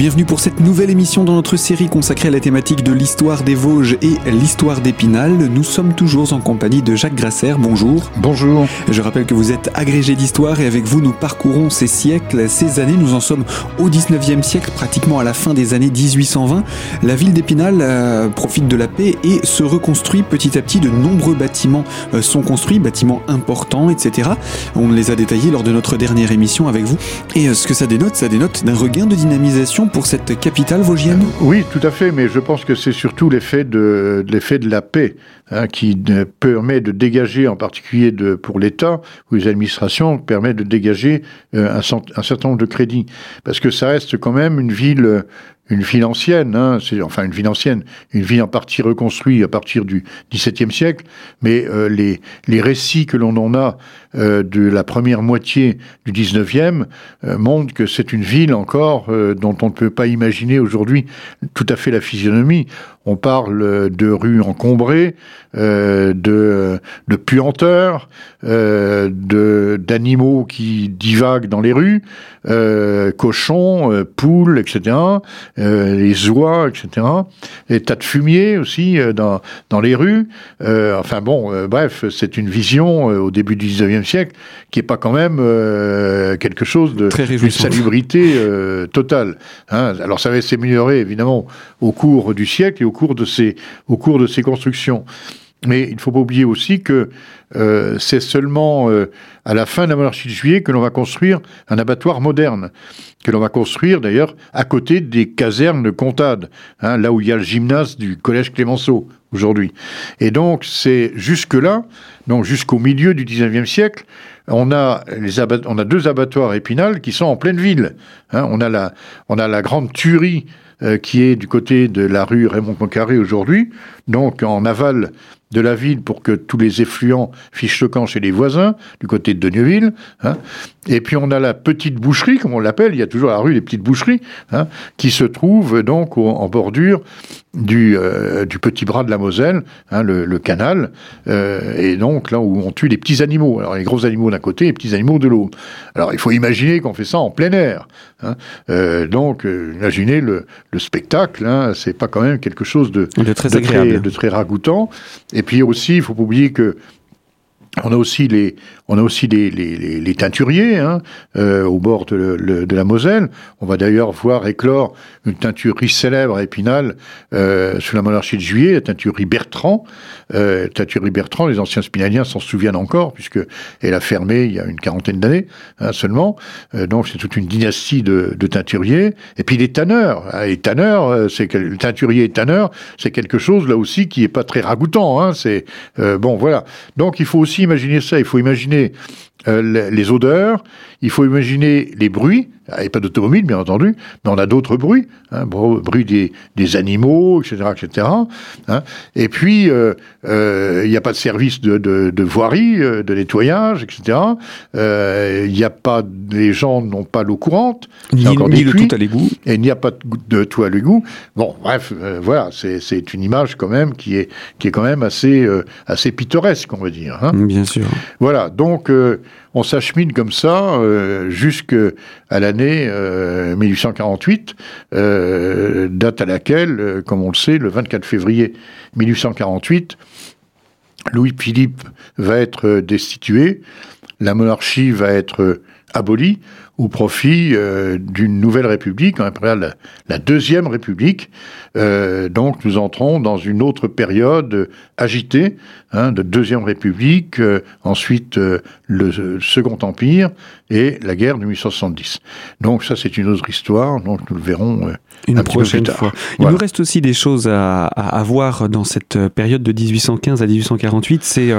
bienvenue pour cette nouvelle émission dans notre série consacrée à la thématique de l'histoire des Vosges et l'histoire d'Épinal. Nous sommes toujours en compagnie de Jacques Grasser. Bonjour. Bonjour. Je rappelle que vous êtes agrégé d'histoire et avec vous nous parcourons ces siècles, ces années. Nous en sommes au 19e siècle, pratiquement à la fin des années 1820. La ville d'Épinal euh, profite de la paix et se reconstruit petit à petit. De nombreux bâtiments euh, sont construits, bâtiments importants, etc. On les a détaillés lors de notre dernière émission avec vous. Et euh, ce que ça dénote, ça dénote d'un regain de dynamisation pour cette capitale vosgienne? Oui, tout à fait, mais je pense que c'est surtout l'effet de, l'effet de la paix hein, qui permet de dégager, en particulier de, pour l'État ou les administrations, permet de dégager euh, un, un, certain nombre de crédits. Parce que ça reste quand même une ville une ville ancienne, hein, c'est enfin une ville ancienne, une ville en partie reconstruite à partir du XVIIe siècle, mais euh, les, les récits que l'on en a euh, de la première moitié du XIXe euh, montrent que c'est une ville encore euh, dont on ne peut pas imaginer aujourd'hui tout à fait la physionomie. On parle de rues encombrées, de, de puanteurs, d'animaux qui divaguent dans les rues, cochons, poules, etc., les oies, etc., des tas de fumier aussi dans, dans les rues. enfin bon, bref, c'est une vision au début du 19e siècle qui est pas quand même quelque chose de Très salubrité totale. Hein. Alors ça va s'améliorer évidemment au cours du siècle et au cours de ces, au cours de ces constructions. Mais il ne faut pas oublier aussi que euh, c'est seulement euh, à la fin de la monarchie de juillet que l'on va construire un abattoir moderne, que l'on va construire d'ailleurs à côté des casernes de Comtade, hein, là où il y a le gymnase du collège Clémenceau aujourd'hui. Et donc c'est jusque-là, donc jusqu'au milieu du 19e siècle, on a, les on a deux abattoirs épinal qui sont en pleine ville. Hein. on, a la, on a la grande tuerie euh, qui est du côté de la rue Raymond Poincaré aujourd'hui, donc en aval de la ville pour que tous les effluents fichent le camp chez les voisins, du côté de Denieville. Hein. Et puis on a la petite boucherie, comme on l'appelle, il y a toujours la rue des petites boucheries, hein, qui se trouve donc en bordure du, euh, du petit bras de la Moselle, hein, le, le, canal, euh, et donc là où on tue les petits animaux. Alors les gros animaux d'un côté, les petits animaux de l'autre. Alors il faut imaginer qu'on fait ça en plein air. Euh, donc imaginez le, le spectacle, c'est pas quand même quelque chose de, de très agréable, de très, de très ragoûtant. Et puis aussi, il faut pas oublier que on a aussi les, on a aussi les, les, les teinturiers hein, euh, au bord de, la Moselle. On va d'ailleurs voir éclore une teinturerie célèbre à Épinal euh, sous la monarchie de Juillet, la teinturerie Bertrand. Euh, teinturerie Bertrand, les anciens spinaliens s'en souviennent encore puisque elle a fermé il y a une quarantaine d'années hein, seulement. Euh, donc c'est toute une dynastie de, teinturiers. Et puis les tanneurs, hein, les tanneurs, c'est le teinturier et tanneur, c'est quelque chose là aussi qui est pas très ragoûtant. Hein, c'est bon voilà. Donc il faut aussi imaginer ça. Il faut imaginer euh, les odeurs, il faut imaginer les bruits, a pas d'automobile bien entendu, mais on a d'autres bruits, hein, bruit des, des, animaux, etc. etc. Hein. Et puis, euh, euh, il n'y a pas de service de, de, de voirie, de nettoyage, etc. Il n'y a pas, les gens n'ont pas l'eau courante, ni, ni le tout à l'égout. Et il n'y a pas de, tout à l'égout. Bon, bref, voilà, c'est une image quand même qui est, qui est quand même assez, assez pittoresque, on va dire. Hein. Bien sûr. Voilà, donc on s'achemine comme ça euh, jusqu'à l'année euh, 1848, euh, date à laquelle, euh, comme on le sait, le 24 février 1848, Louis-Philippe va être destitué, la monarchie va être abolie au profit euh, d'une nouvelle république, appellera la, la deuxième république. Euh, donc nous entrons dans une autre période agitée hein, de deuxième république, euh, ensuite le second empire et la guerre de 1870. Donc ça c'est une autre histoire, donc nous le verrons une un prochaine petit peu plus fois. Il Voilà. nous reste aussi des choses à, à, à voir dans cette période de 1815 à 1848. C'est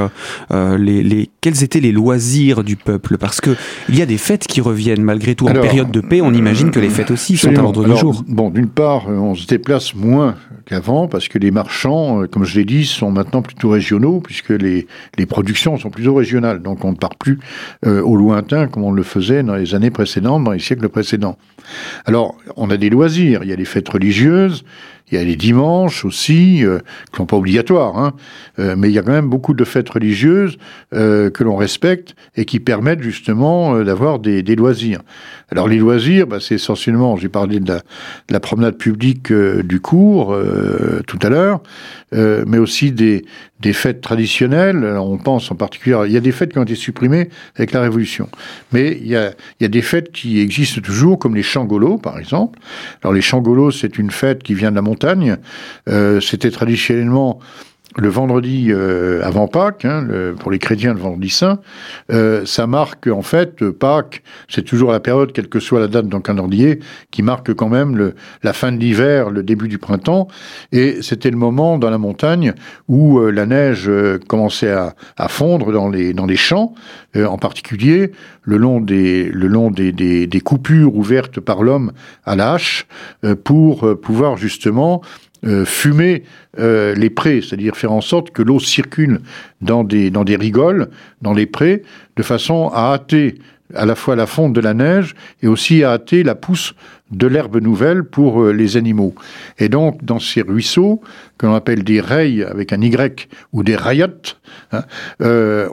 les, les, quels étaient les loisirs du peuple? Parce que il y a des fêtes qui reviennent malgré tout en période de paix. On imagine que les fêtes aussi sont à l'ordre du jour. Bon, d'une part, euh, on se déplace moins qu'avant parce que les marchands, euh, comme je l'ai dit, sont maintenant plutôt régionaux puisque les, les productions sont plutôt régionales. Donc on ne part plus euh, au lointain comme on le faisait dans les années précédentes, dans les siècles précédents. Alors, on a des loisirs, il y a les fêtes religieuses, il y a les dimanches aussi, euh, qui sont pas obligatoires, hein, euh, mais il y a quand même beaucoup de fêtes religieuses euh, que l'on respecte et qui permettent justement euh, d'avoir des, loisirs. Alors les loisirs, bah, c'est essentiellement, j'ai parlé de la, de la, promenade publique du cours tout à l'heure, mais aussi des, des fêtes traditionnelles. Alors, on pense en particulier, il y a des fêtes qui ont été supprimées avec la Révolution, mais il y a, il y a des fêtes qui existent toujours, comme les changolos par exemple. Alors les changolos, c'est une fête qui vient de la montagne. C'était traditionnellement le vendredi euh, avant Pâques, hein, le, pour les chrétiens le vendredi saint, euh, ça marque en fait Pâques, c'est toujours la période, quelle que soit la date dans le calendrier, qui marque quand même le, la fin de l'hiver, le début du printemps, et c'était le moment dans la montagne où euh, la neige euh, commençait à, à, fondre dans les, dans les champs, euh, en particulier le long des, le long des, des, des coupures ouvertes par l'homme à la hache, pour pouvoir justement euh, fumer euh, les prés, c'est-à-dire faire en sorte que l'eau circule dans des, dans des rigoles, dans les prés, de façon à hâter à la fois la fonte de la neige et aussi à hâter la pousse de l'herbe nouvelle pour euh, les animaux. Et donc, dans ces ruisseaux, que l'on appelle des rails avec un Y ou des rayottes, hein,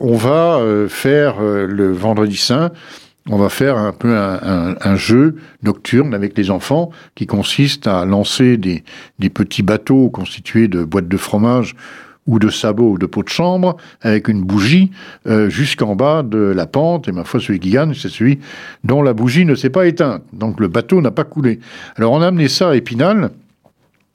on va faire le vendredi saint on va faire un peu un, un, un, jeu nocturne avec les enfants qui consiste à lancer des, des, petits bateaux constitués de boîtes de fromage ou de sabots ou de pots de chambre avec une bougie euh, jusqu'en bas de la pente. Et ma foi, celui qui gagne, c'est celui dont la bougie ne s'est pas éteinte. Donc le bateau n'a pas coulé. Alors on a amené ça à Épinal.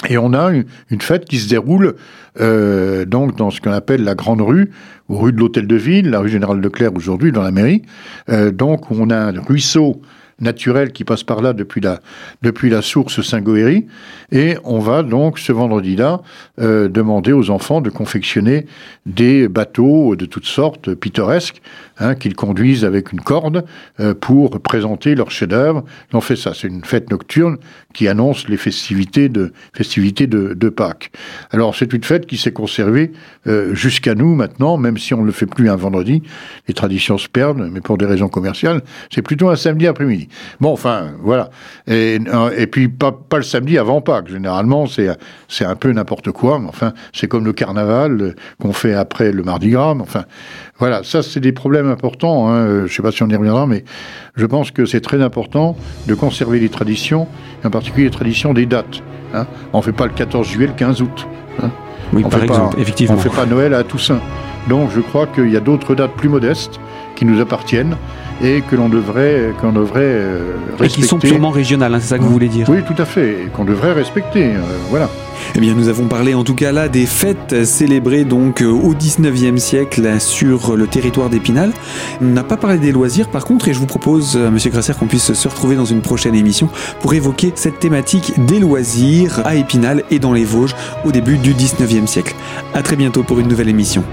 Et on a une, fête qui se déroule euh, donc dans ce qu'on appelle la Grande Rue, rue de l'Hôtel de Ville, la rue Général Leclerc aujourd'hui dans la mairie. Euh, donc on a un ruisseau naturel qui passe par là depuis la, depuis la source Saint-Goëry. Et on va donc ce vendredi-là euh, demander aux enfants de confectionner des bateaux de toutes sortes pittoresques hein, qu'ils conduisent avec une corde euh, pour présenter leur chef-d'œuvre. On fait ça, c'est une fête nocturne qui annonce les festivités de, festivités de Pâques. Alors c'est une fête qui s'est conservée euh, jusqu'à nous maintenant, même si on ne le fait plus un vendredi. Les traditions se perdent, mais pour des raisons commerciales, c'est plutôt un samedi après-midi. Bon, enfin, voilà. Et, euh, et puis pas, pas le samedi avant Pâques. Généralement, c'est un peu n'importe quoi. Mais enfin, c'est comme le carnaval euh, qu'on fait après le Mardi Gras. Mais enfin, voilà, ça c'est des problèmes importants. Hein. Je ne sais pas si on y reviendra, mais je pense que c'est très important de conserver les traditions, en particulier les traditions des dates. Hein. On ne fait pas le 14 juillet, le 15 août. Hein. Oui, on par exemple, pas, effectivement. On ne fait pas Noël à Toussaint. Donc je crois qu'il y a d'autres dates plus modestes qui nous appartiennent et que l'on devrait, qu'on devrait euh, respecter. Et qui sont purement régionales, hein, c'est ça que vous voulez dire Oui, tout à fait, et qu'on devrait respecter. Euh, voilà. Eh bien, nous avons parlé en tout cas là des fêtes célébrées donc euh, au 19e siècle sur le territoire d'Épinal. On n'a pas parlé des loisirs par contre et je vous propose, euh, Monsieur Grasser, qu'on puisse se retrouver dans une prochaine émission pour évoquer cette thématique des loisirs à Épinal et dans les Vosges au début du 19e siècle. À très bientôt pour une nouvelle émission.